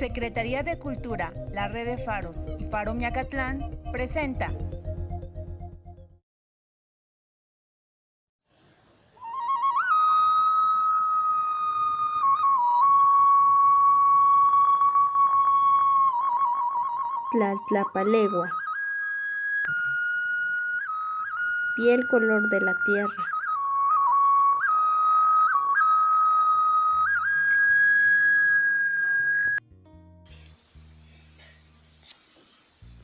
Secretaría de Cultura, la Red de Faros y Faro Miacatlán presenta Tlaltlapalegua. Piel color de la tierra.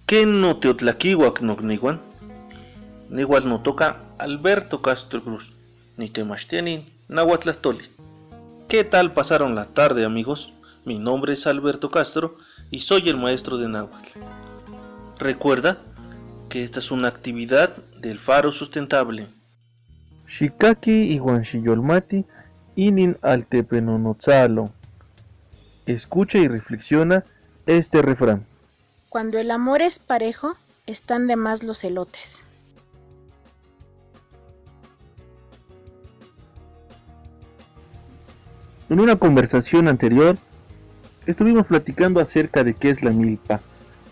¿Qué no teotlaquihuac nocniguan? Nigual no toca Alberto Castro Cruz, ni temachtianin Nahuatlastoli. ¿Qué tal pasaron la tarde, amigos? Mi nombre es Alberto Castro y soy el maestro de Nahuatl. Recuerda que esta es una actividad del Faro Sustentable. Shikaki Iguanchiyolmati Inin Altepenonotzalo. Escucha y reflexiona este refrán. Cuando el amor es parejo, están de más los elotes. En una conversación anterior, estuvimos platicando acerca de qué es la milpa,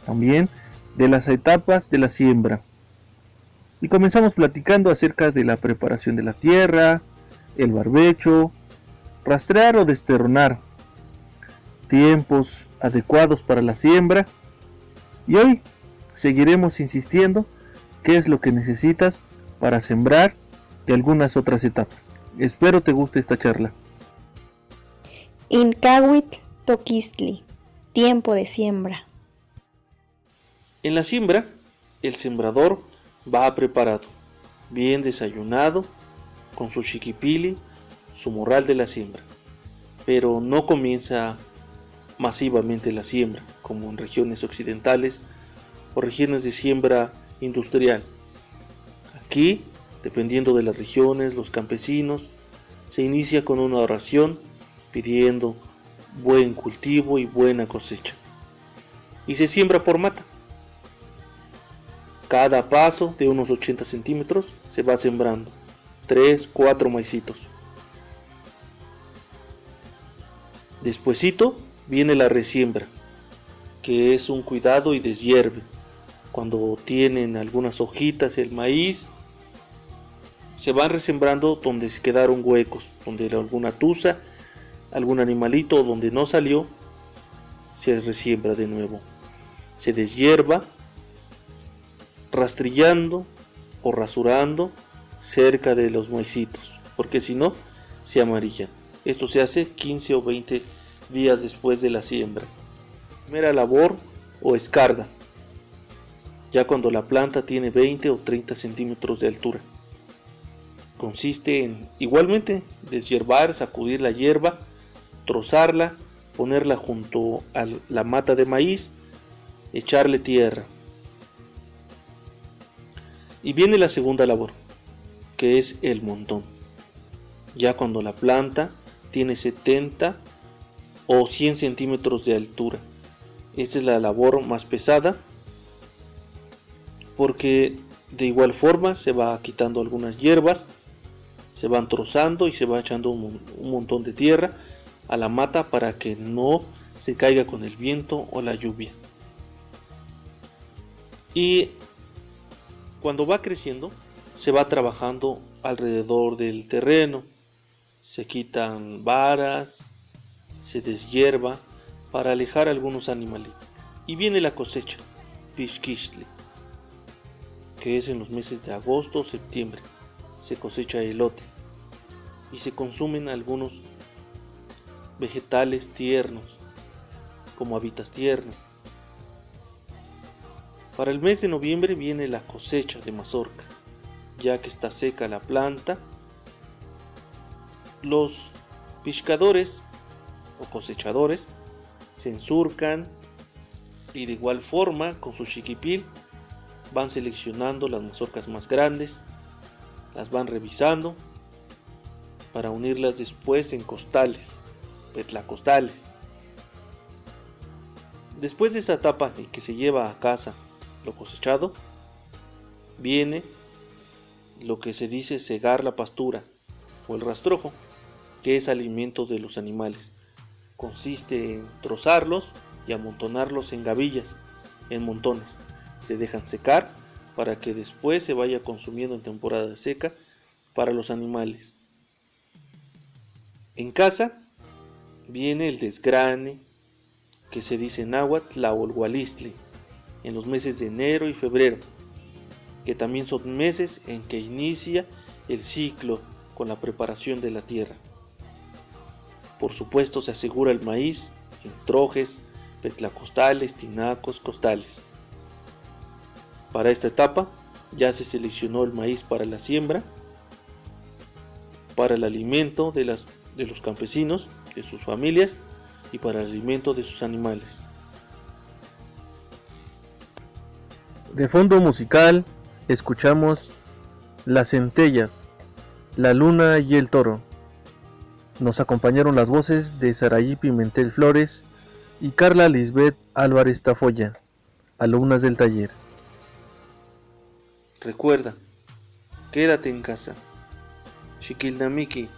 también de las etapas de la siembra. Y comenzamos platicando acerca de la preparación de la tierra, el barbecho, rastrear o desterronar, tiempos adecuados para la siembra y hoy seguiremos insistiendo qué es lo que necesitas para sembrar y algunas otras etapas. Espero te guste esta charla. Incahuitl Toquistli, tiempo de siembra. En la siembra, el sembrador va preparado, bien desayunado, con su chiquipili, su morral de la siembra, pero no comienza masivamente la siembra, como en regiones occidentales o regiones de siembra industrial. Aquí, dependiendo de las regiones, los campesinos, se inicia con una oración pidiendo buen cultivo y buena cosecha. Y se siembra por mata. Cada paso de unos 80 centímetros se va sembrando 3, 4 maicitos. Despuésito viene la resiembra, que es un cuidado y deshierve. Cuando tienen algunas hojitas el maíz, se van resembrando donde se quedaron huecos, donde alguna tusa, algún animalito donde no salió, se resiembra de nuevo. Se deshierva, rastrillando o rasurando cerca de los maicitos, porque si no, se amarillan. Esto se hace 15 o 20 días después de la siembra. Primera labor o escarda, ya cuando la planta tiene 20 o 30 centímetros de altura. Consiste en igualmente deshiervar, sacudir la hierba, trozarla, ponerla junto a la mata de maíz, echarle tierra. Y viene la segunda labor, que es el montón. Ya cuando la planta tiene 70 o 100 centímetros de altura. Esta es la labor más pesada porque de igual forma se va quitando algunas hierbas, se van trozando y se va echando un, montón de tierra a la mata para que no se caiga con el viento o la lluvia. Y cuando va creciendo, se va trabajando alrededor del terreno. Se quitan varas, se deshierva para alejar algunos animalitos. Y viene la cosecha, Pishkishli, que es en los meses de agosto o septiembre. Se cosecha elote y se consumen algunos vegetales tiernos, como habitas tiernas. Para el mes de noviembre viene la cosecha de mazorca, ya que está seca la planta. Los pescadores cosechadores se ensurcan y de igual forma con su chiquipil van seleccionando las mazorcas más grandes, las van revisando para unirlas después en costales, petlacostales. Después de esa etapa en que se lleva a casa lo cosechado, viene lo que se dice cegar la pastura o el rastrojo, que es alimento de los animales consiste en trozarlos y amontonarlos en gavillas, en montones. Se dejan secar para que después se vaya consumiendo en temporada seca para los animales. En casa viene el desgrane, que se dice en náhuatl Tlaolhualistli, en los meses de enero y febrero, que también son meses en que inicia el ciclo con la preparación de la tierra. Por supuesto se asegura el maíz en trojes, petlacostales, tinacos, costales. Para esta etapa ya se seleccionó el maíz para la siembra, para el alimento de, las, de los campesinos, de sus familias y para el alimento de sus animales. De fondo musical escuchamos Las centellas, La luna y el toro. Nos acompañaron las voces de Saraí Pimentel Flores y Carla Lisbeth Álvarez Tafoya, alumnas del taller. Recuerda, quédate en casa. Shikilnamiki,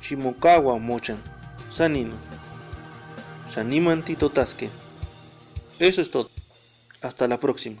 Shimokawa Mochan, Sanino, Saniman Titotasque. Eso es todo. Hasta la próxima.